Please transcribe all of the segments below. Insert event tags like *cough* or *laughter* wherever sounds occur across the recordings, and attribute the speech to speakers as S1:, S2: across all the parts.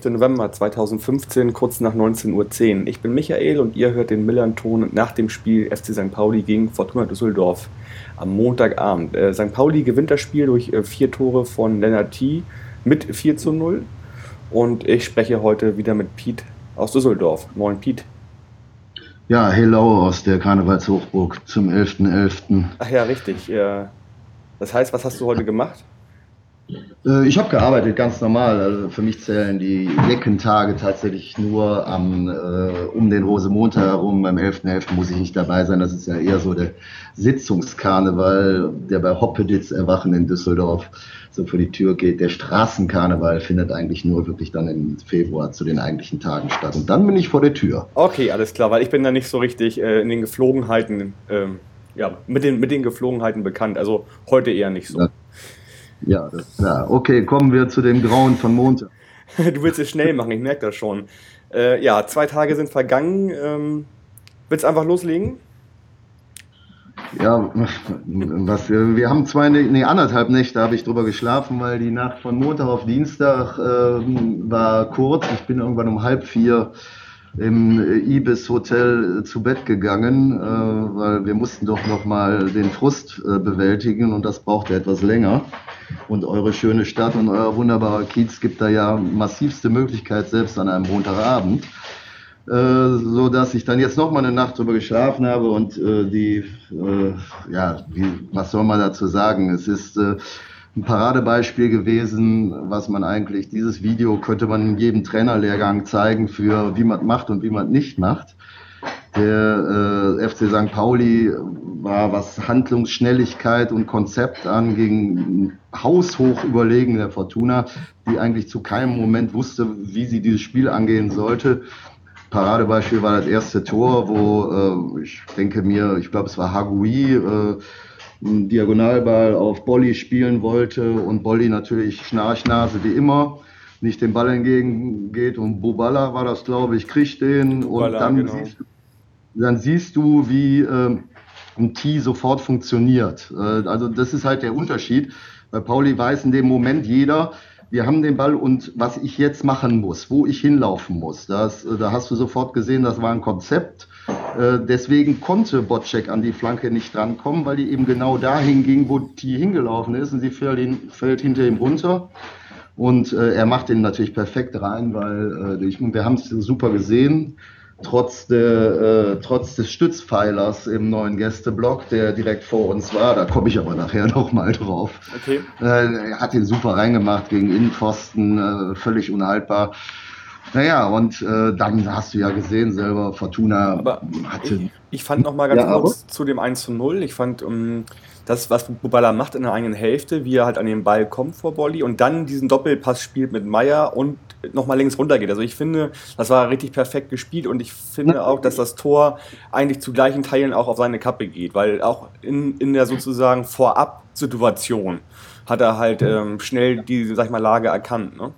S1: 11. November 2015, kurz nach 19.10 Uhr. Ich bin Michael und ihr hört den Millern-Ton nach dem Spiel FC St. Pauli gegen Fortuna Düsseldorf am Montagabend. Äh, St. Pauli gewinnt das Spiel durch äh, vier Tore von Lennart T. mit 4 zu 0. Und ich spreche heute wieder mit Piet aus Düsseldorf. Moin, Piet.
S2: Ja, hello aus der Karnevalshochburg zum 11.11. .11.
S1: Ach ja, richtig. Äh, das heißt, was hast du heute gemacht?
S2: Äh, ich habe gearbeitet, ganz normal. Also für mich zählen die Leckentage tatsächlich nur am, äh, um den Rosemontag herum. Beim 11.11. .11. muss ich nicht dabei sein. Das ist ja eher so der Sitzungskarneval, der bei Hoppeditz Erwachen in Düsseldorf so vor die Tür geht. Der Straßenkarneval findet eigentlich nur wirklich dann im Februar zu den eigentlichen Tagen statt. Und dann bin ich vor der Tür.
S1: Okay, alles klar, weil ich bin da nicht so richtig äh, in den Geflogenheiten, ähm, ja, mit den, mit den Geflogenheiten bekannt. Also heute eher nicht so.
S2: Ja. Ja, das klar. Okay, kommen wir zu dem Grauen von Montag. *laughs*
S1: du willst es schnell machen, ich merke das schon. Äh, ja, zwei Tage sind vergangen. Ähm, willst du einfach loslegen?
S2: Ja, was, wir haben zwei, nee, anderthalb Nächte habe ich drüber geschlafen, weil die Nacht von Montag auf Dienstag äh, war kurz. Ich bin irgendwann um halb vier im Ibis Hotel zu Bett gegangen, äh, weil wir mussten doch noch mal den Frust äh, bewältigen und das brauchte etwas länger. Und eure schöne Stadt und euer wunderbarer Kiez gibt da ja massivste Möglichkeit, selbst an einem Montagabend. Äh, so dass ich dann jetzt noch mal eine Nacht drüber geschlafen habe und äh, die, äh, ja, wie, was soll man dazu sagen? Es ist äh, ein Paradebeispiel gewesen, was man eigentlich, dieses Video könnte man in jedem Trainerlehrgang zeigen für wie man macht und wie man nicht macht. Der äh, FC St. Pauli war, was Handlungsschnelligkeit und Konzept anging, haushoch überlegen der Fortuna, die eigentlich zu keinem Moment wusste, wie sie dieses Spiel angehen sollte. Paradebeispiel war das erste Tor, wo äh, ich denke mir, ich glaube es war Hagui, äh, einen Diagonalball auf Bolli spielen wollte und Bolli natürlich Schnarchnase wie immer nicht den Ball entgegengeht und Bubala war das, glaube ich, kriegt den Bubala, und dann, genau. siehst du, dann siehst du, wie äh, ein Tee sofort funktioniert. Äh, also das ist halt der Unterschied. Bei Pauli weiß in dem Moment jeder, wir haben den Ball und was ich jetzt machen muss, wo ich hinlaufen muss. Das, äh, da hast du sofort gesehen, das war ein Konzept. Äh, deswegen konnte Bocek an die Flanke nicht drankommen, weil die eben genau dahin ging, wo die hingelaufen ist und sie fällt, fällt hinter ihm runter. Und äh, er macht den natürlich perfekt rein, weil äh, ich, wir haben es super gesehen trotz, der, äh, trotz des Stützpfeilers im neuen Gästeblock, der direkt vor uns war. Da komme ich aber nachher *laughs* nochmal drauf. Okay. Äh, er hat ihn super reingemacht gegen Innenpfosten, äh, völlig unhaltbar. Naja, und äh, dann hast du ja gesehen selber, Fortuna
S1: aber hatte. Ich, ich fand noch mal ganz ja, kurz zu dem 1 zu 0. Ich fand, um, ähm, das, was Bubala macht in der eigenen Hälfte, wie er halt an den Ball kommt vor Bolli und dann diesen Doppelpass spielt mit Meier und nochmal links runter geht. Also ich finde, das war richtig perfekt gespielt und ich finde auch, dass das Tor eigentlich zu gleichen Teilen auch auf seine Kappe geht, weil auch in, in der sozusagen Vorab-Situation hat er halt ähm, schnell die, sag ich mal, Lage erkannt. Ne?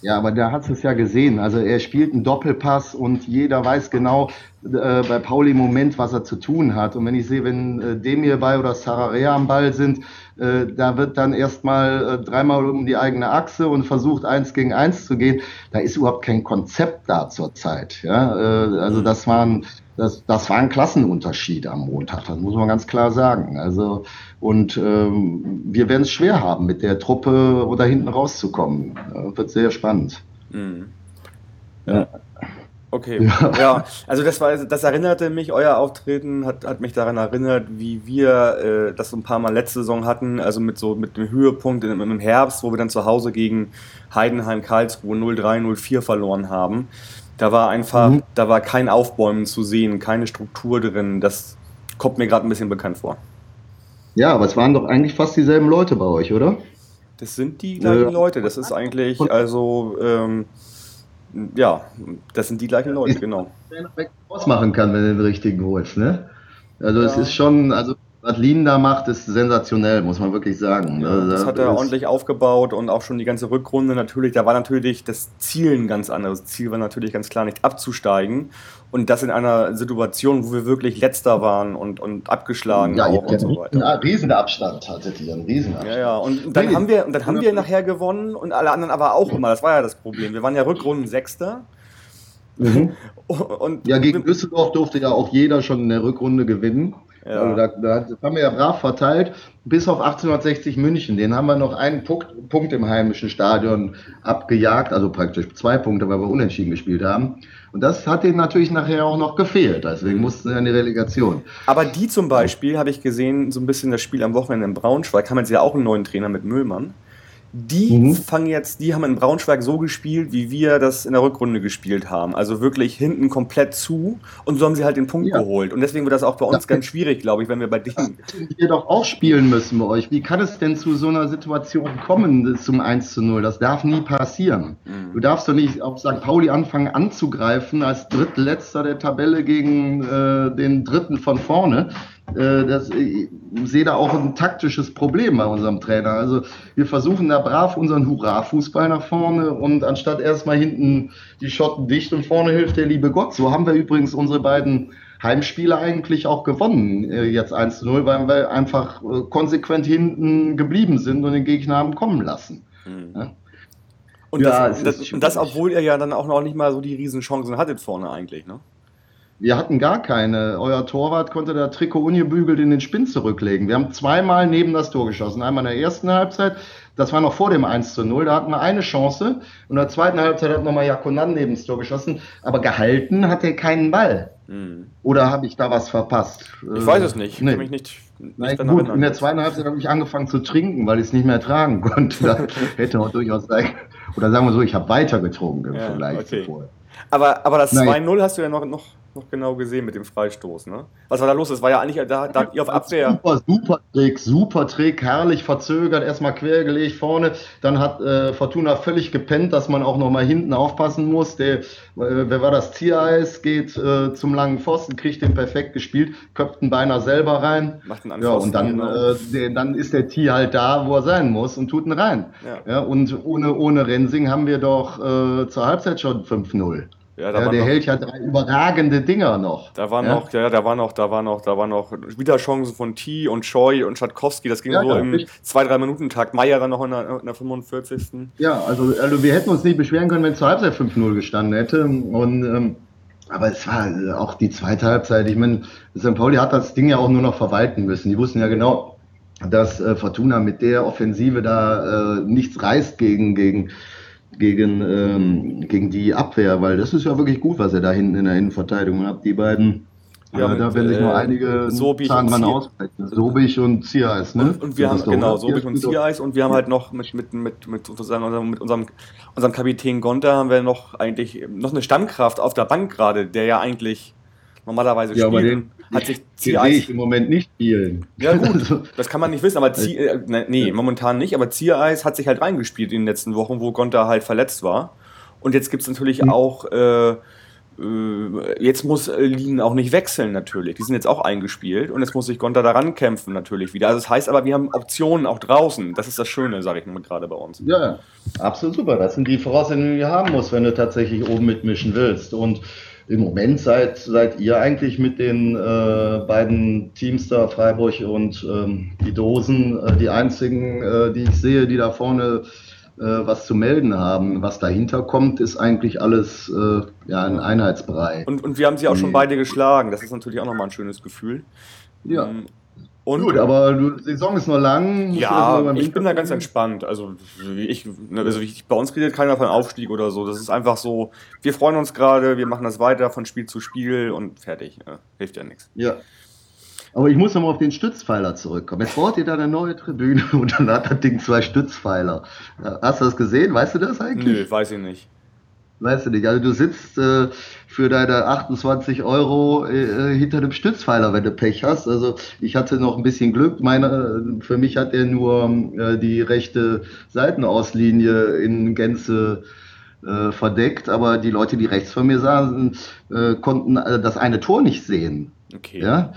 S2: Ja, aber da hat es ja gesehen. Also er spielt einen Doppelpass und jeder weiß genau äh, bei Pauli im Moment, was er zu tun hat. Und wenn ich sehe, wenn äh, Demir bei oder Sararea am Ball sind, da wird dann erstmal äh, dreimal um die eigene Achse und versucht eins gegen eins zu gehen. Da ist überhaupt kein Konzept da zurzeit. Ja? Äh, also das waren das, das war ein Klassenunterschied am Montag, das muss man ganz klar sagen. Also und ähm, wir werden es schwer haben, mit der Truppe oder hinten rauszukommen. Das wird sehr spannend. Mhm.
S1: Ja. Okay, ja. ja. also das war, das erinnerte mich, euer Auftreten hat, hat mich daran erinnert, wie wir äh, das so ein paar Mal letzte Saison hatten, also mit so mit dem Höhepunkt im, im Herbst, wo wir dann zu Hause gegen Heidenheim Karlsruhe 0-3, 0-4 verloren haben. Da war einfach, mhm. da war kein Aufbäumen zu sehen, keine Struktur drin. Das kommt mir gerade ein bisschen bekannt vor.
S2: Ja, aber es waren doch eigentlich fast dieselben Leute bei euch, oder?
S1: Das sind die gleichen ja. Leute. Das ist eigentlich, also ähm, ja, das sind die gleichen Leute, genau.
S2: Ausmachen kann, wenn du den richtigen holst, ne? Also ja. es ist schon, also was Lien da macht, ist sensationell, muss man wirklich sagen.
S1: Ja, das hat er ordentlich aufgebaut und auch schon die ganze Rückrunde natürlich. Da war natürlich das Ziel ein ganz anderes. Das Ziel war natürlich ganz klar nicht abzusteigen. Und das in einer Situation, wo wir wirklich letzter waren und, und abgeschlagen
S2: ja, auch und so weiter. Einen Riesenabstand hattet ihr, einen Riesenabstand.
S1: Ja, ja, und dann haben wir, und dann haben wir nachher gewonnen und alle anderen aber auch immer. Das war ja das Problem. Wir waren ja Rückrunden Sechster.
S2: Mhm. *laughs* Und ja, gegen Düsseldorf durfte ja auch jeder schon in der Rückrunde gewinnen. Ja. Also da, da, das haben wir ja brav verteilt, bis auf 1860 München. Den haben wir noch einen Punkt, Punkt im heimischen Stadion abgejagt, also praktisch zwei Punkte, weil wir unentschieden gespielt haben. Und das hat denen natürlich nachher auch noch gefehlt. Deswegen mussten sie in die Relegation.
S1: Aber die zum Beispiel, habe ich gesehen, so ein bisschen das Spiel am Wochenende in Braunschweig, haben jetzt ja auch einen neuen Trainer mit Müllmann. Die mhm. fangen jetzt, die haben in Braunschweig so gespielt, wie wir das in der Rückrunde gespielt haben. Also wirklich hinten komplett zu und so haben sie halt den Punkt ja. geholt. Und deswegen wird das auch bei uns ja. ganz schwierig, glaube ich, wenn wir bei denen.
S2: Wir doch auch spielen müssen bei euch. Wie kann es denn zu so einer Situation kommen zum 1 zu 0? Das darf nie passieren. Mhm. Du darfst doch nicht auf St. Pauli anfangen anzugreifen als Drittletzter der Tabelle gegen äh, den Dritten von vorne. Äh, das, ich sehe da auch ein taktisches Problem bei unserem Trainer. Also wir versuchen da brav unseren Hurra-Fußball nach vorne und anstatt erstmal hinten die Schotten dicht und vorne hilft der liebe Gott. So haben wir übrigens unsere beiden Heimspiele eigentlich auch gewonnen, äh, jetzt 1 zu 0, weil wir einfach äh, konsequent hinten geblieben sind und den Gegner haben kommen lassen. Mhm.
S1: Ja? Und, ja, das, das, das, obwohl ihr ja dann auch noch nicht mal so die Riesenchancen hattet vorne eigentlich, ne?
S2: Wir hatten gar keine. Euer Torwart konnte der Trikot ungebügelt in den Spinn zurücklegen. Wir haben zweimal neben das Tor geschossen. Einmal in der ersten Halbzeit, das war noch vor dem 1 zu 0, da hatten wir eine Chance. Und in der zweiten Halbzeit hat nochmal Jakonan neben das Tor geschossen. Aber gehalten hat er keinen Ball. Mhm. Oder habe ich da was verpasst?
S1: Ich weiß es nicht. Ich nee. kann mich nicht.
S2: nicht Nein, gut, in der zweiten Halbzeit habe ich angefangen zu trinken, weil ich es nicht mehr tragen *laughs* konnte. Da hätte auch durchaus sein. Oder sagen wir so, ich habe weiter getrunken
S1: ja, vielleicht okay. Aber, aber das 2-0 hast du ja noch, noch, noch genau gesehen mit dem Freistoß, ne? Was war da los? Das war ja eigentlich, da, da ihr auf Abwehr.
S2: Super, super Trick, super Trick, herrlich verzögert, erstmal quergelegt vorne. Dann hat äh, Fortuna völlig gepennt, dass man auch nochmal hinten aufpassen muss. Der, äh, wer war das? Tiereis geht äh, zum langen Pfosten, kriegt den perfekt gespielt, köpft ihn beinahe selber rein. Macht einen ja, und dann, genau. äh, der, dann ist der Tier halt da, wo er sein muss und tut ihn rein. Ja. ja und ohne, ohne Rensing haben wir doch äh, zur Halbzeit schon 5-0. Ja, ja der noch, hält ja drei überragende Dinger noch.
S1: Da war ja? noch, ja, da war noch, da war noch, da war noch wieder Chancen von T und Choi und Schatkowski. Das ging ja, so ja, im richtig. zwei, drei Minuten Tag. Meier dann noch in der, in der 45.
S2: Ja, also, also wir hätten uns nicht beschweren können, wenn es zur Halbzeit 5-0 gestanden hätte. Und ähm, aber es war auch die zweite Halbzeit. Ich meine, St. Pauli hat das Ding ja auch nur noch verwalten müssen. Die wussten ja genau, dass äh, Fortuna mit der Offensive da äh, nichts reißt gegen, gegen gegen, ähm, gegen die Abwehr, weil das ist ja wirklich gut, was er da hinten in der Innenverteidigung hat. Die beiden, ja, äh, da werden sich äh, noch einige
S1: Zahn
S2: ausbrechen. Sobich und Ziereis,
S1: ne? Und, und wir haben, genau, Sobich und Ziereis und wir haben halt noch mit, mit, mit, mit, sozusagen mit unserem, unserem Kapitän Gonta haben wir noch eigentlich noch eine Stammkraft auf der Bank gerade, der ja eigentlich normalerweise
S2: ja, spielen, hat sich Ziereis ich im Moment nicht spielen.
S1: Ja gut, das kann man nicht wissen, aber Zieh, äh, ne, nee, momentan nicht, aber Ziereis hat sich halt reingespielt in den letzten Wochen, wo Gonta halt verletzt war. Und jetzt gibt es natürlich mhm. auch, äh, äh, jetzt muss Lien auch nicht wechseln natürlich. Die sind jetzt auch eingespielt und jetzt muss sich Gonta daran kämpfen natürlich wieder. Also das heißt aber, wir haben Optionen auch draußen. Das ist das Schöne, sage ich mal gerade bei uns.
S2: Ja, absolut super. Das sind die Voraussetzungen, die du haben musst, wenn du tatsächlich oben mitmischen willst. Und im Moment seid, seid ihr eigentlich mit den äh, beiden Teams da, Freiburg und ähm, die Dosen, äh, die einzigen, äh, die ich sehe, die da vorne äh, was zu melden haben. Was dahinter kommt, ist eigentlich alles äh, ja, ein Einheitsbrei.
S1: Und, und wir haben sie auch schon beide geschlagen. Das ist natürlich auch nochmal ein schönes Gefühl.
S2: Ja. Und Gut, aber die Saison ist noch lang.
S1: Ja, ich bin da ganz entspannt. Also, ich, ne, also ich, bei uns redet keiner von Aufstieg oder so. Das ist einfach so, wir freuen uns gerade, wir machen das weiter von Spiel zu Spiel und fertig. Ja, hilft ja nichts.
S2: Ja. Aber ich muss nochmal auf den Stützpfeiler zurückkommen. Jetzt baut ihr da eine neue Tribüne *laughs* und dann hat das Ding zwei Stützpfeiler. Hast du das gesehen? Weißt du das eigentlich?
S1: Nö, weiß ich nicht.
S2: Weißt du nicht. Also du sitzt äh, für deine 28 Euro äh, hinter dem Stützpfeiler, wenn du Pech hast. Also ich hatte noch ein bisschen Glück. Meine, für mich hat er nur äh, die rechte Seitenauslinie in Gänze äh, verdeckt, aber die Leute, die rechts von mir saßen, äh, konnten äh, das eine Tor nicht sehen.
S1: Okay.
S2: Ja?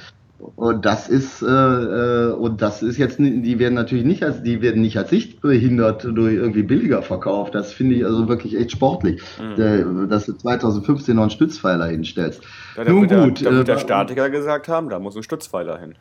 S2: Und das ist äh, äh, und das ist jetzt die werden natürlich nicht als die werden nicht als sichtbehindert durch irgendwie billiger verkauft. Das finde ich also wirklich echt sportlich, mhm. dass du 2015 noch einen Stützpfeiler hinstellst.
S1: Ja, Nun gut, der, wird der äh, Statiker gesagt haben, da muss ein Stützpfeiler hin.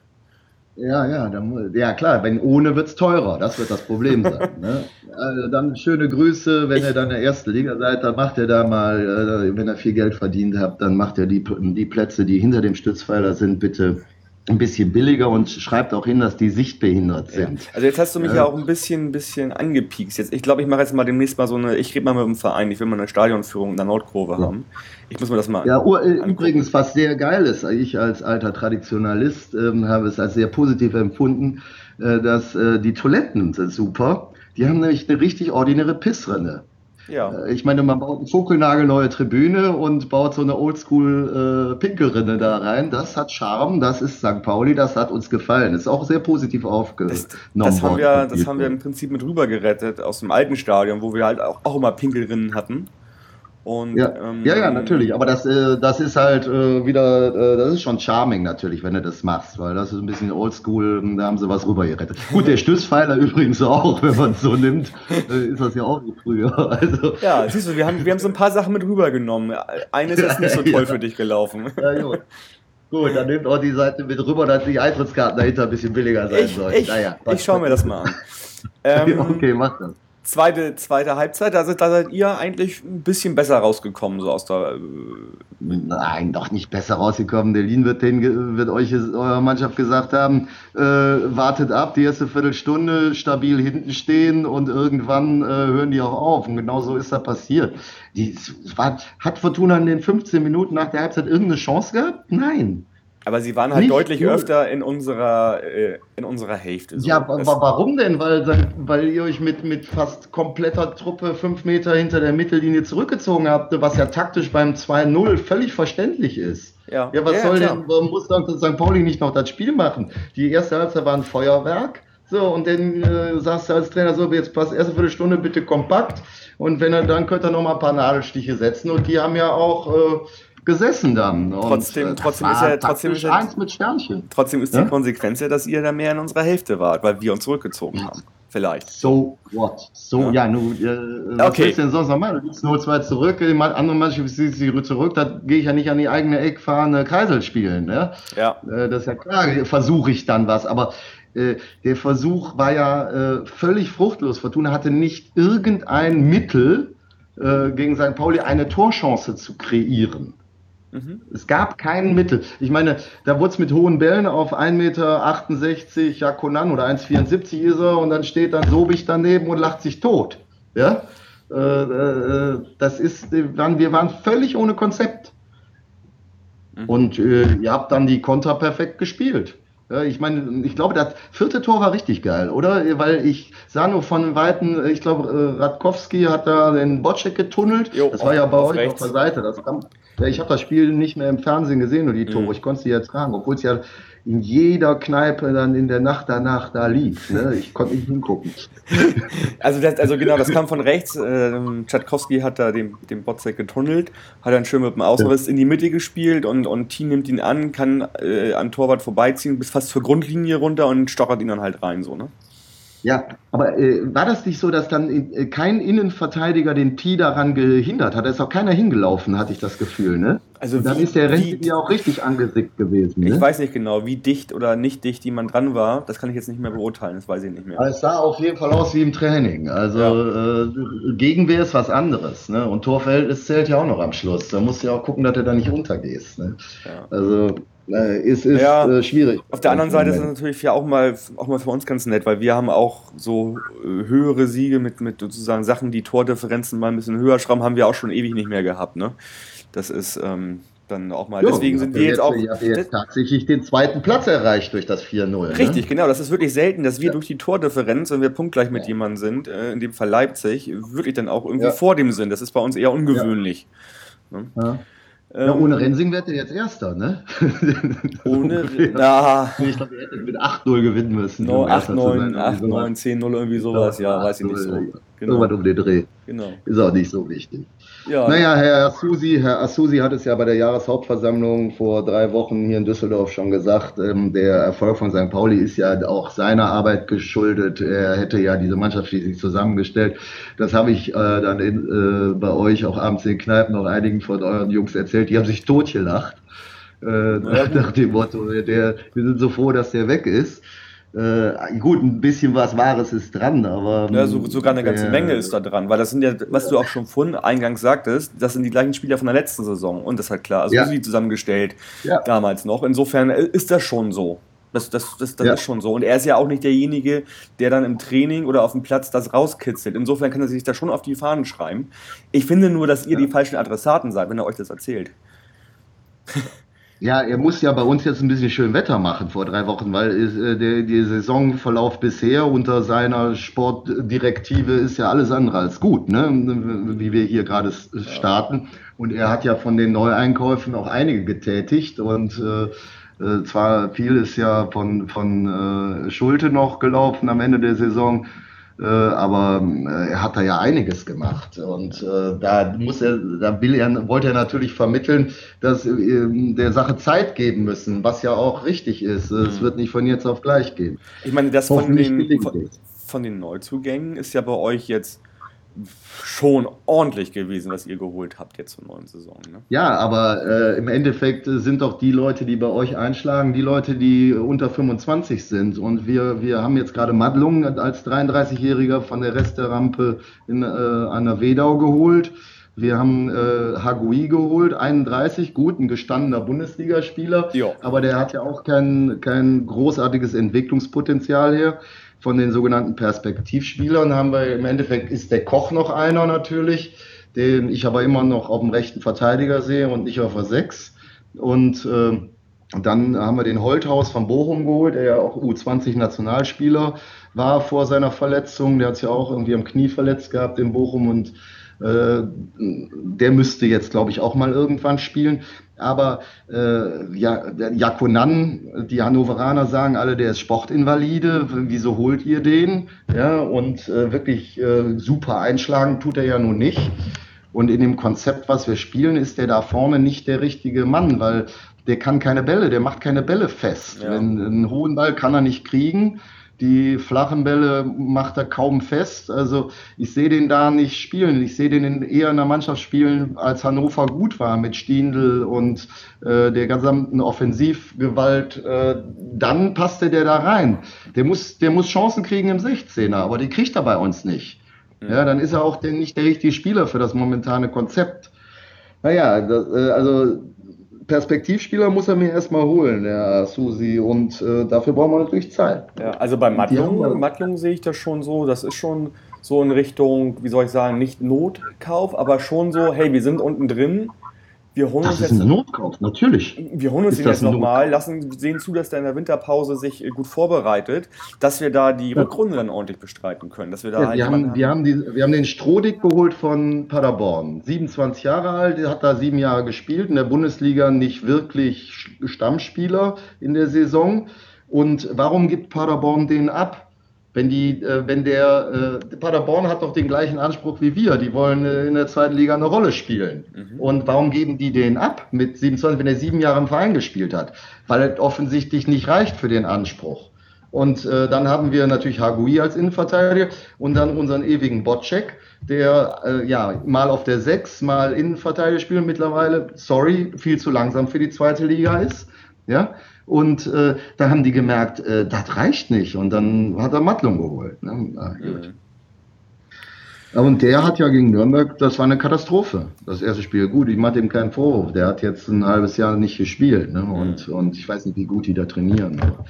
S2: Ja, ja, dann, ja klar, wenn ohne wird es teurer, das wird das Problem sein. *laughs* ne? also dann schöne Grüße, wenn ihr dann in der ersten Liga seid, dann macht ihr da mal, äh, wenn ihr viel Geld verdient habt, dann macht ihr die, die Plätze, die hinter dem Stützpfeiler sind, bitte ein bisschen billiger und schreibt auch hin, dass die sichtbehindert sind.
S1: Ja. Also jetzt hast du mich äh, ja auch ein bisschen, bisschen angepiekst. Jetzt, ich glaube, ich mache jetzt mal demnächst mal so eine, ich rede mal mit dem Verein, ich will mal eine Stadionführung in der Nordkurve ja. haben. Ich muss mir das mal
S2: Ja, uh, übrigens, was sehr geil ist, ich als alter Traditionalist äh, habe es als sehr positiv empfunden, äh, dass äh, die Toiletten sind super. Die haben nämlich eine richtig ordinäre Pissrinne. Ja. Äh, ich meine, man baut eine funkelnagelneue Tribüne und baut so eine Oldschool äh, da rein. Das hat Charme, das ist St. Pauli, das hat uns gefallen. Ist auch sehr positiv aufgenommen
S1: das, das haben wir, Das haben wir im Prinzip mit rüber gerettet aus dem alten Stadion, wo wir halt auch, auch immer Pinkelrinnen hatten.
S2: Und, ja. Ähm, ja, ja, natürlich. Aber das, äh, das ist halt äh, wieder, äh, das ist schon charming natürlich, wenn du das machst, weil das ist ein bisschen oldschool, da haben sie was rübergerettet. *laughs* Gut, der Stützpfeiler übrigens auch, wenn man es so nimmt, äh, ist das ja auch wie früher. *laughs* Also.
S1: Ja, siehst du, wir haben, wir haben so ein paar Sachen mit rübergenommen. Eines ist nicht so toll ja. für dich gelaufen. *laughs* Ja,
S2: gut. Gut, dann nehmt auch die Seite mit rüber, dass die Eintrittskarten dahinter ein bisschen billiger sein sollen.
S1: Ich, naja, ich schaue mir das mal an. Ähm,
S2: okay, mach das
S1: zweite, zweite Halbzeit, da seid, da seid ihr eigentlich ein bisschen besser rausgekommen, so aus der. Äh
S2: Nein, doch nicht besser rausgekommen. Der Lin wird, den, wird euch eurer Mannschaft gesagt haben, äh, wartet ab, die erste Viertelstunde stabil hinten stehen und irgendwann äh, hören die auch auf. Und genau so ist da passiert. Die, war, hat Fortuna in den 15 Minuten nach der Halbzeit irgendeine Chance gehabt? Nein.
S1: Aber sie waren halt Nicht deutlich gut. öfter in unserer, äh, in unserer Hälfte.
S2: So. Ja, warum denn? Weil, weil ihr euch mit, mit fast kompletter Truppe fünf Meter hinter der Mittellinie zurückgezogen habt, was ja taktisch beim 2-0 völlig verständlich ist. Ja, ja was ja, soll ja, denn, muss dann St. Pauli nicht noch das Spiel machen? Die erste Halbzeit war ein Feuerwerk. So, und dann äh, sagst du als Trainer so, jetzt passt erste Viertelstunde bitte kompakt. Und wenn er dann könnt ihr noch mal ein paar Nadelstiche setzen. Und die haben ja auch äh, gesessen dann.
S1: Und trotzdem, äh, trotzdem ist ja trotzdem ist ja,
S2: eins mit Sternchen.
S1: Trotzdem ist die Konsequenz ja, dass ihr da mehr in unserer Hälfte wart, weil wir uns zurückgezogen haben. Vielleicht.
S2: So what? So, ja, ja nun, äh, was okay. willst du denn sonst noch machen? Du gehst 0-2 zurück, die andere Mannschaft zieht zurück, da gehe ich ja nicht an die eigene Eckfahne Kreisel spielen. Ne? Ja. Äh, das ist ja klar, versuche ich dann was, aber äh, der Versuch war ja äh, völlig fruchtlos. Fortuna hatte nicht irgendein Mittel, äh, gegen St. Pauli eine Torchance zu kreieren. Mhm. Es gab kein Mittel. Ich meine, da wurde es mit hohen Bällen auf 1,68 Meter Jakonan oder 1,74 ist er und dann steht dann Sobich daneben und lacht sich tot. Ja? Äh, äh, das ist, wir waren völlig ohne Konzept. Mhm. Und äh, ihr habt dann die Konter perfekt gespielt. Ich meine, ich glaube, das vierte Tor war richtig geil, oder? Weil ich sah nur von Weitem, ich glaube, äh, Radkowski hat da den Botschek getunnelt. Jo, das war ja bei euch rechts. auf der Seite. Das kam, ja, ich habe das Spiel nicht mehr im Fernsehen gesehen, nur die Tore. Mhm. Ich konnte sie jetzt tragen, obwohl es ja in jeder Kneipe dann in der Nacht danach da lief. Ne? Ich konnte nicht hingucken. *laughs*
S1: Also, das, also genau, das kam von rechts. Ähm, Tchaikovsky hat da den, den Botzek getunnelt, hat dann schön mit dem Ausriss ja. in die Mitte gespielt und, und Team nimmt ihn an, kann äh, an Torwart vorbeiziehen, bis fast zur Grundlinie runter und stochert ihn dann halt rein, so, ne?
S2: Ja, aber äh, war das nicht so, dass dann äh, kein Innenverteidiger den Pi daran gehindert hat? Da ist auch keiner hingelaufen, hatte ich das Gefühl, ne? Also dann wie, ist der Renzi ja auch richtig angesickt gewesen.
S1: Ne? Ich weiß nicht genau, wie dicht oder nicht dicht jemand dran war. Das kann ich jetzt nicht mehr beurteilen, das weiß ich nicht mehr.
S2: Aber es sah auf jeden Fall aus wie im Training. Also ja. äh, Gegenwehr ist was anderes, ne? Und Torverhältnis zählt ja auch noch am Schluss. Da musst du ja auch gucken, dass du da nicht untergehst. Ne? Ja. Also äh, ist, ist ja, äh, schwierig.
S1: Auf der anderen Seite ist es natürlich ja auch mal, auch mal für uns ganz nett, weil wir haben auch so äh, höhere Siege mit, mit sozusagen Sachen, die Tordifferenzen mal ein bisschen höher schrauben, haben wir auch schon ewig nicht mehr gehabt. Ne? Das ist ähm, dann auch mal. Jo, Deswegen sind wir jetzt, jetzt auch.
S2: Ich habe jetzt tatsächlich den zweiten Platz erreicht durch das 4-0. Ne?
S1: Richtig, ne? genau. Das ist wirklich selten, dass wir ja. durch die Tordifferenz, wenn wir punktgleich mit ja. jemandem sind, äh, in dem Fall Leipzig, wirklich dann auch irgendwie ja. vor dem sind. Das ist bei uns eher ungewöhnlich. Ne?
S2: Ja, ohne ähm, Rensing wäre ihr jetzt Erster, ne? *laughs*
S1: Ohne, na.
S2: Ich glaube, ihr hättet mit 8-0 gewinnen müssen.
S1: No, 8, 9, 8, 9, 10, 0, irgendwie sowas, ja, weiß ich nicht so.
S2: Genau. Irgendwas um den Dreh. genau. ist auch nicht so wichtig. Ja. Naja, Herr Asusi, Herr Asusi hat es ja bei der Jahreshauptversammlung vor drei Wochen hier in Düsseldorf schon gesagt, ähm, der Erfolg von St. Pauli ist ja auch seiner Arbeit geschuldet. Er hätte ja diese Mannschaft schließlich zusammengestellt. Das habe ich äh, dann in, äh, bei euch auch abends in den Kneipen noch einigen von euren Jungs erzählt. Die haben sich totgelacht. Äh, *laughs* nach dem Motto, der, wir sind so froh, dass der weg ist. Äh, gut, ein bisschen was Wahres ist dran, aber.
S1: Ja, so, sogar eine ganze äh, Menge ist da dran, weil das sind ja, was du auch schon vorhin eingangs sagtest, das sind die gleichen Spieler von der letzten Saison und das ist halt klar, also ja. sie zusammengestellt ja. damals noch. Insofern ist das schon so. Das, das, das, das ja. ist schon so. Und er ist ja auch nicht derjenige, der dann im Training oder auf dem Platz das rauskitzelt. Insofern kann er sich da schon auf die Fahnen schreiben. Ich finde nur, dass ihr die falschen Adressaten seid, wenn er euch das erzählt.
S2: Ja, er muss ja bei uns jetzt ein bisschen schön Wetter machen vor drei Wochen, weil äh, der, der Saisonverlauf bisher unter seiner Sportdirektive ist ja alles andere als gut, ne? wie wir hier gerade starten. Und er hat ja von den Neueinkäufen auch einige getätigt und äh, äh, zwar viel ist ja von, von äh, Schulte noch gelaufen am Ende der Saison, aber äh, er hat da ja einiges gemacht und äh, da muss er, da will er, wollte er natürlich vermitteln, dass äh, der Sache Zeit geben müssen, was ja auch richtig ist. Es mhm. wird nicht von jetzt auf gleich gehen.
S1: Ich meine, das von den, von, von den Neuzugängen ist ja bei euch jetzt schon ordentlich gewesen, was ihr geholt habt jetzt zur neuen Saison. Ne?
S2: Ja, aber äh, im Endeffekt sind doch die Leute, die bei euch einschlagen, die Leute, die unter 25 sind. Und wir, wir haben jetzt gerade Madlung als 33-Jähriger von der Rest der Rampe in, äh, der Wedau geholt. Wir haben äh, Hagui geholt, 31, gut, ein gestandener Bundesligaspieler, jo. aber der hat ja auch kein, kein großartiges Entwicklungspotenzial hier von den sogenannten Perspektivspielern haben wir im Endeffekt ist der Koch noch einer natürlich, den ich aber immer noch auf dem rechten Verteidiger sehe und nicht auf der 6. Und äh, dann haben wir den Holthaus von Bochum geholt, der ja auch U20-Nationalspieler war vor seiner Verletzung. Der hat sich ja auch irgendwie am Knie verletzt gehabt in Bochum und äh, der müsste jetzt, glaube ich, auch mal irgendwann spielen. Aber äh, ja, Jakonan, die Hannoveraner sagen alle, der ist Sportinvalide. Wieso holt ihr den? Ja, und äh, wirklich äh, super einschlagen tut er ja nun nicht. Und in dem Konzept, was wir spielen, ist der da vorne nicht der richtige Mann, weil der kann keine Bälle, der macht keine Bälle fest. Ja. Wenn, einen hohen Ball kann er nicht kriegen. Die flachen Bälle macht er kaum fest. Also ich sehe den da nicht spielen. Ich sehe den eher in der Mannschaft spielen, als Hannover gut war mit Stiendl und äh, der gesamten Offensivgewalt. Äh, dann passte der da rein. Der muss, der muss Chancen kriegen im 16er, aber die kriegt er bei uns nicht. Ja, dann ist er auch der, nicht der richtige Spieler für das momentane Konzept. Naja, das, äh, also Perspektivspieler muss er mir erstmal holen, der Susi. Und äh, dafür brauchen wir natürlich Zeit.
S1: Ja, also bei Mattlung, Mattlung sehe ich das schon so. Das ist schon so in Richtung, wie soll ich sagen, nicht Notkauf, aber schon so, hey, wir sind unten drin. Wir holen
S2: das uns ist jetzt, ein Notkauf, natürlich.
S1: Wir holen uns ist jetzt nochmal, lassen, sehen zu, dass der in der Winterpause sich äh, gut vorbereitet, dass wir da die ja. Rückrunde dann ordentlich bestreiten können. Dass wir, da
S2: ja, halt wir, haben, wir, haben die, wir haben den Strodig geholt von Paderborn. 27 Jahre alt, hat da sieben Jahre gespielt, in der Bundesliga nicht wirklich Stammspieler in der Saison. Und warum gibt Paderborn den ab? Wenn die, äh, wenn der äh, Paderborn hat doch den gleichen Anspruch wie wir, die wollen äh, in der zweiten Liga eine Rolle spielen. Mhm. Und warum geben die den ab mit 27, wenn er sieben Jahre im Verein gespielt hat? Weil er offensichtlich nicht reicht für den Anspruch. Und äh, dann haben wir natürlich Hagui als Innenverteidiger und dann unseren ewigen Botcheck, der äh, ja mal auf der 6, mal Innenverteidiger spielt mittlerweile, sorry, viel zu langsam für die zweite Liga ist. Ja, und äh, da haben die gemerkt, äh, das reicht nicht. Und dann hat er Mattlung geholt. Ne? Na, gut. Mhm. Und der hat ja gegen Nürnberg, das war eine Katastrophe, das erste Spiel. Gut, ich mache ihm keinen Vorwurf. Der hat jetzt ein halbes Jahr nicht gespielt. Ne? Und, mhm. und ich weiß nicht, wie gut die da trainieren. Aber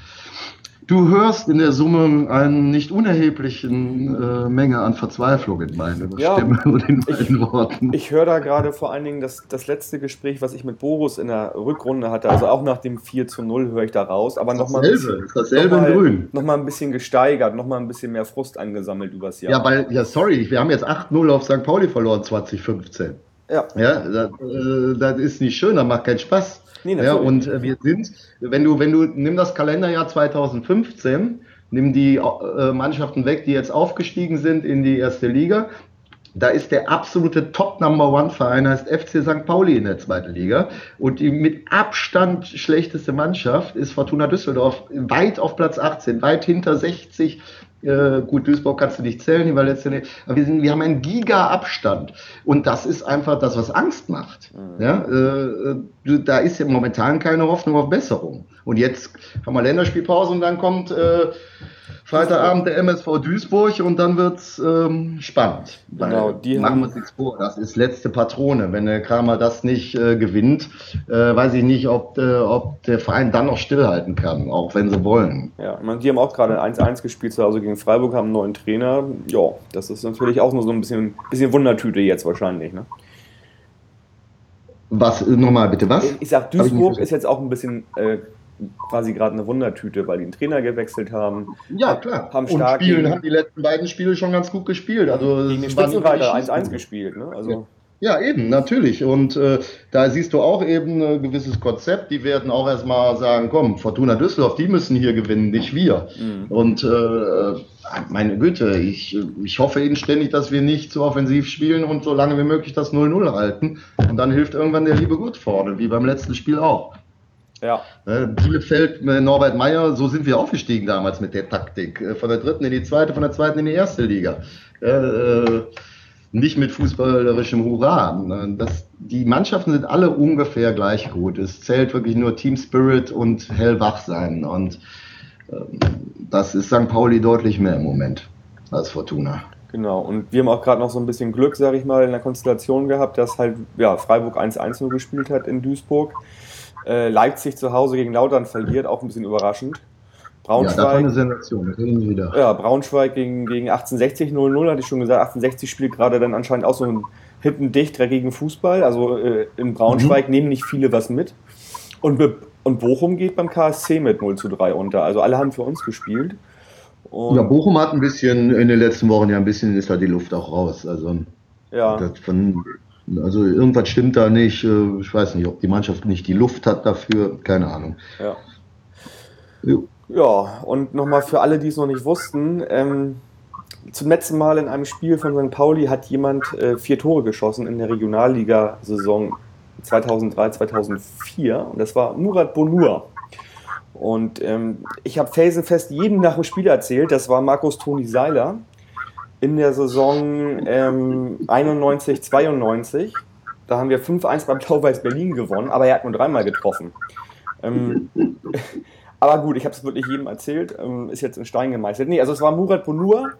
S2: Du hörst in der Summe eine nicht unerheblichen äh, Menge an Verzweiflung in meiner
S1: ja, Stimme *laughs* und in meinen ich, Worten. Ich höre da gerade vor allen Dingen das, das letzte Gespräch, was ich mit Boris in der Rückrunde hatte, also auch nach dem 4 zu 0 höre ich da raus, aber nochmal
S2: dasselbe, dasselbe noch in grün.
S1: Nochmal ein bisschen gesteigert, nochmal ein bisschen mehr Frust angesammelt übers Jahr.
S2: Ja, weil, ja, sorry, wir haben jetzt 8-0 auf St. Pauli verloren 2015. Ja. Ja, das, äh, das ist nicht schön, das macht keinen Spaß. Nee, ja, und äh, wir sind, wenn du, wenn du, nimm das Kalenderjahr 2015, nimm die äh, Mannschaften weg, die jetzt aufgestiegen sind in die erste Liga. da ist der absolute Top-Number-One-Verein, heißt FC St. Pauli in der zweiten Liga. Und die mit Abstand schlechteste Mannschaft ist Fortuna Düsseldorf, weit auf Platz 18, weit hinter 60. Äh, gut, Duisburg kannst du nicht zählen, die war letzte nicht. Aber wir, sind, wir haben einen Giga-Abstand. Und das ist einfach das, was Angst macht. Mhm. Ja, äh, da ist ja momentan keine Hoffnung auf Besserung. Und jetzt haben wir Länderspielpause und dann kommt äh, Freitagabend der MSV Duisburg und dann wird's ähm, spannend. Genau, die machen wir uns nichts vor. Das ist letzte Patrone. Wenn der Kramer das nicht äh, gewinnt, äh, weiß ich nicht, ob, äh, ob der Verein dann noch stillhalten kann, auch wenn sie wollen.
S1: Ja, ich meine, die haben auch gerade 1-1 gespielt zu Hause gegen Freiburg, haben einen neuen Trainer. Ja, das ist natürlich auch nur so ein bisschen, bisschen Wundertüte jetzt wahrscheinlich. Ne?
S2: Was, nochmal bitte, was?
S1: Ich sag, Duisburg ist jetzt auch ein bisschen äh, quasi gerade eine Wundertüte, weil die einen Trainer gewechselt haben.
S2: Ja, klar. Haben stark und spielen, gegen, haben die letzten beiden Spiele schon ganz gut gespielt. Also
S1: gegen den Spitzenreiter 1-1 gespielt. Ne?
S2: Also, ja. Ja. eben, natürlich. Und äh, da siehst du auch eben ein gewisses Konzept. Die werden auch erstmal sagen, komm, Fortuna Düsseldorf, die müssen hier gewinnen, nicht wir. Mhm. Und äh, meine Güte, ich, ich hoffe inständig, dass wir nicht zu offensiv spielen und so lange wie möglich das 0-0 halten. Und dann hilft irgendwann der liebe Gott vorne, wie beim letzten Spiel auch. Ja. Äh, Bielefeld, äh, Norbert Meyer, so sind wir aufgestiegen damals mit der Taktik. Äh, von der dritten in die zweite, von der zweiten in die erste Liga. Äh, nicht mit fußballerischem Hurra. Ne? Das, die Mannschaften sind alle ungefähr gleich gut. Es zählt wirklich nur Team Spirit und hellwach sein. Und ähm, das ist St. Pauli deutlich mehr im Moment als Fortuna.
S1: Genau, und wir haben auch gerade noch so ein bisschen Glück, sage ich mal, in der Konstellation gehabt, dass halt ja, Freiburg 1-1 nur gespielt hat in Duisburg. Äh, Leipzig zu Hause gegen Lautern verliert, auch ein bisschen überraschend.
S2: Braunschweig, ja, das war eine Sensation,
S1: wieder. Ja, Braunschweig gegen, gegen 1860 0-0, hatte ich schon gesagt. 1860 spielt gerade dann anscheinend auch so einen hippen, dicht, dreckigen Fußball. Also äh, in Braunschweig mhm. nehmen nicht viele was mit. Und, und Bochum geht beim KSC mit 0 zu 3 unter. Also alle haben für uns gespielt.
S2: Und ja, Bochum hat ein bisschen in den letzten Wochen ja ein bisschen ist da die Luft auch raus. Also ja. von, also irgendwas stimmt da nicht. Äh, ich weiß nicht, ob die Mannschaft nicht die Luft hat dafür. Keine Ahnung.
S1: Ja. Jo. Ja, und nochmal für alle, die es noch nicht wussten, ähm, zum letzten Mal in einem Spiel von St. Pauli hat jemand äh, vier Tore geschossen in der Regionalliga-Saison 2003, 2004 und das war Murat Bonur. Und ähm, ich habe felsenfest jeden nach dem Spiel erzählt, das war Markus Toni Seiler in der Saison ähm, 91, 92. Da haben wir 5-1 beim Blau-Weiß Berlin gewonnen, aber er hat nur dreimal getroffen. Ähm, aber gut, ich habe es wirklich jedem erzählt, ähm, ist jetzt in Stein gemeißelt. Nee, also es war Murat Bonur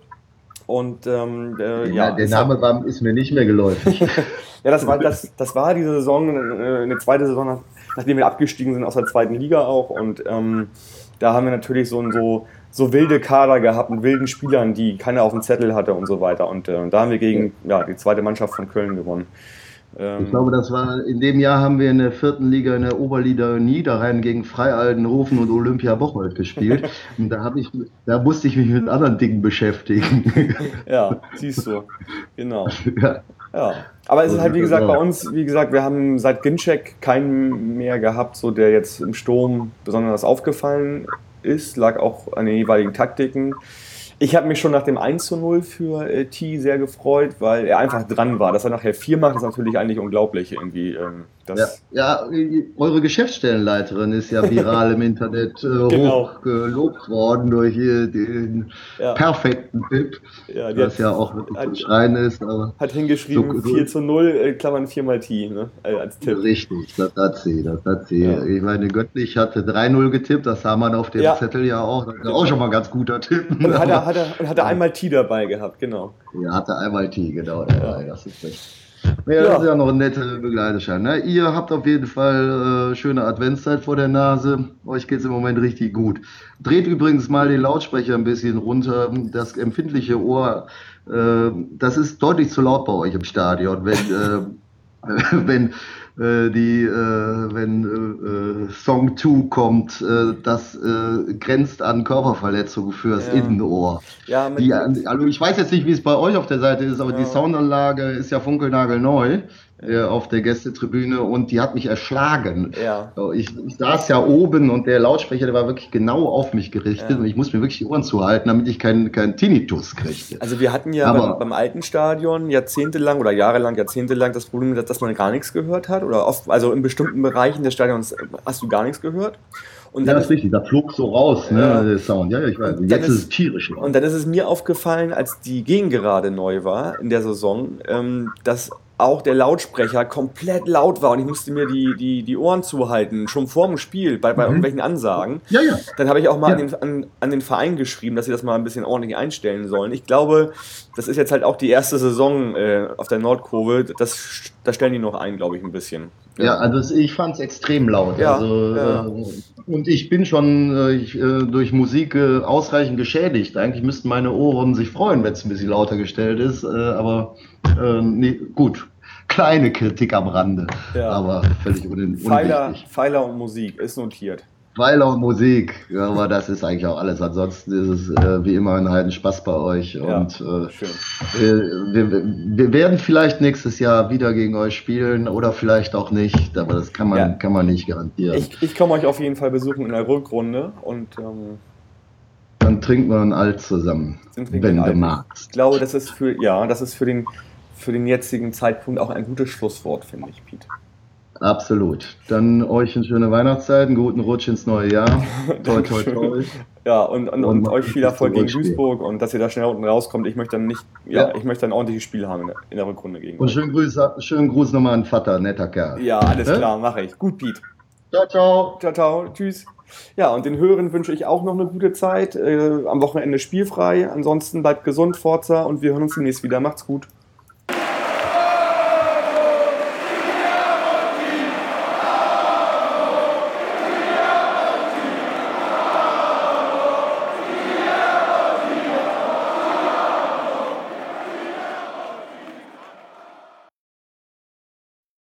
S1: und ähm,
S2: äh, ja, ja, der Name war, ist mir nicht mehr geläufig. *laughs*
S1: ja, das war, das, das war diese Saison, äh, eine zweite Saison, nachdem wir abgestiegen sind aus der zweiten Liga auch und ähm, da haben wir natürlich so ein so so wilde Kader gehabt mit wilden Spielern, die keiner auf dem Zettel hatte und so weiter. Und äh, da haben wir gegen ja, die zweite Mannschaft von Köln gewonnen.
S2: Ähm, ich glaube, das war in dem Jahr haben wir in der vierten Liga in der Oberliga Niederrhein gegen Freialtenhofen und Olympia Bocholt gespielt. *laughs* und da habe ich, da musste ich mich mit anderen Dingen beschäftigen. *laughs*
S1: ja, siehst du. Genau. Ja. ja. Aber es ist halt, wie gesagt, bei uns, wie gesagt, wir haben seit Ginczek keinen mehr gehabt, so der jetzt im Sturm besonders aufgefallen ist, lag auch an den jeweiligen Taktiken. Ich habe mich schon nach dem 1 zu 0 für äh, T sehr gefreut, weil er einfach dran war. Dass er nachher 4 macht, ist natürlich eigentlich unglaublich irgendwie. Ähm,
S2: ja, ja, eure Geschäftsstellenleiterin ist ja viral im Internet äh, *laughs* genau. hoch gelobt worden durch den ja. perfekten Tipp, ja, was ja auch wirklich schreien ist. Aber
S1: hat hingeschrieben so, 4 zu 0, äh, Klammern 4 mal T, ne? Äh, als Tipp.
S2: Richtig, das hat sie, das hat sie. Ja. Ich meine, Göttlich hatte 3-0 getippt, das sah man auf dem Zettel ja auch. Das ist auch schon mal ein ganz guter Tipp.
S1: Und hat er, hat er, *laughs* hat er einmal T dabei gehabt, genau.
S2: Ja, hatte einmal T, genau. Ja. Das ist richtig. Ja, das ist ja noch ein netter Begleiterschein. Ne? Ihr habt auf jeden Fall äh, schöne Adventszeit vor der Nase. Euch geht es im Moment richtig gut. Dreht übrigens mal den Lautsprecher ein bisschen runter. Das empfindliche Ohr, äh, das ist deutlich zu laut bei euch im Stadion, wenn, äh, *laughs* wenn äh, die, äh, wenn äh, Song 2 kommt, äh, das äh, grenzt an Körperverletzung fürs ja. Innenohr. Ja, die, also ich weiß jetzt nicht, wie es bei euch auf der Seite ist, aber ja. die Soundanlage ist ja funkelnagelneu. Äh, auf der Gästetribüne und die hat mich erschlagen.
S1: Ja.
S2: Ich, ich saß ja oben und der Lautsprecher, der war wirklich genau auf mich gerichtet
S1: Ja.
S2: und ich muss mir wirklich die Ohren zuhalten, damit ich keinen keinen Tinnitus kriegte.
S1: Also wir hatten ja beim, beim alten Stadion jahrzehntelang oder jahrelang, jahrzehntelang das Problem, dass, dass man gar nichts gehört hat. Oder oft, also in bestimmten Bereichen des Stadions hast du gar nichts gehört. Und
S2: ja, das ist richtig, da flog so raus, ne,
S1: Ja.
S2: der Sound. Ja, ich weiß.
S1: Und
S2: Jetzt ist es tierisch
S1: und dann ist es mir aufgefallen, als die Gegengerade neu war in der Saison, ähm, dass auch der Lautsprecher komplett laut war und ich musste mir die, die, die Ohren zuhalten, schon vor dem Spiel, bei, bei
S2: Mhm.
S1: irgendwelchen Ansagen.
S2: Ja, ja.
S1: Dann habe ich auch mal
S2: Ja.
S1: an, den, an, an den Verein geschrieben, dass sie das mal ein bisschen ordentlich einstellen sollen. Ich glaube, das ist jetzt halt auch die erste Saison äh, auf der Nordkurve. Das, das stellen die noch ein, glaube ich, ein bisschen.
S2: Ja, also es- ich fand es extrem laut.
S1: Ja,
S2: also,
S1: ja.
S2: Äh, und ich bin schon äh, ich, äh, durch Musik äh, ausreichend geschädigt. Eigentlich müssten meine Ohren sich freuen, wenn es ein bisschen lauter gestellt ist. Äh, aber äh, nee, gut, kleine Kritik am Rande.
S1: Ja.
S2: Aber völlig un
S1: Pfeiler. Pfeiler und Musik ist notiert.
S2: Pfeiler und Musik, ja, aber das ist eigentlich auch alles. Ansonsten ist es äh, wie immer ein heiden Spaß bei euch.
S1: Ja.
S2: Und äh, äh, wir, wir werden vielleicht nächstes Jahr wieder gegen euch spielen oder vielleicht auch nicht, aber das kann man,
S1: Ja.
S2: kann man nicht garantieren.
S1: Ich, ich komme euch auf jeden Fall besuchen in der Rückrunde und ähm,
S2: Dann trinken wir ein Alt zusammen,
S1: wir
S2: wenn du magst.
S1: ich glaube, das ist für, ja, das ist für den, für den jetzigen Zeitpunkt auch ein gutes Schlusswort, finde ich, Pete.
S2: Absolut. Dann euch eine schöne Weihnachtszeit, einen guten Rutsch ins neue Jahr. *laughs* toi, toi, toi.
S1: Ja, und, und,
S2: Und
S1: und euch viel Erfolg gegen. Duisburg und dass ihr da schnell unten rauskommt. Ich möchte dann nicht, ja,
S2: Ja.
S1: ich möchte ein ordentliches Spiel haben in der, in der Rückrunde gegen
S2: Und schönen Gruß, schönen Gruß nochmal an Vater, netter Kerl.
S1: Ja, alles
S2: Ne?
S1: klar, mache ich. Gut, Pete.
S2: Ciao, ciao.
S1: Ciao, ciao, tschüss. Ja, und den Hörern wünsche ich auch noch eine gute Zeit. Äh, am Wochenende spielfrei. Ansonsten bleibt gesund, Forza, und wir hören uns demnächst wieder. Macht's gut.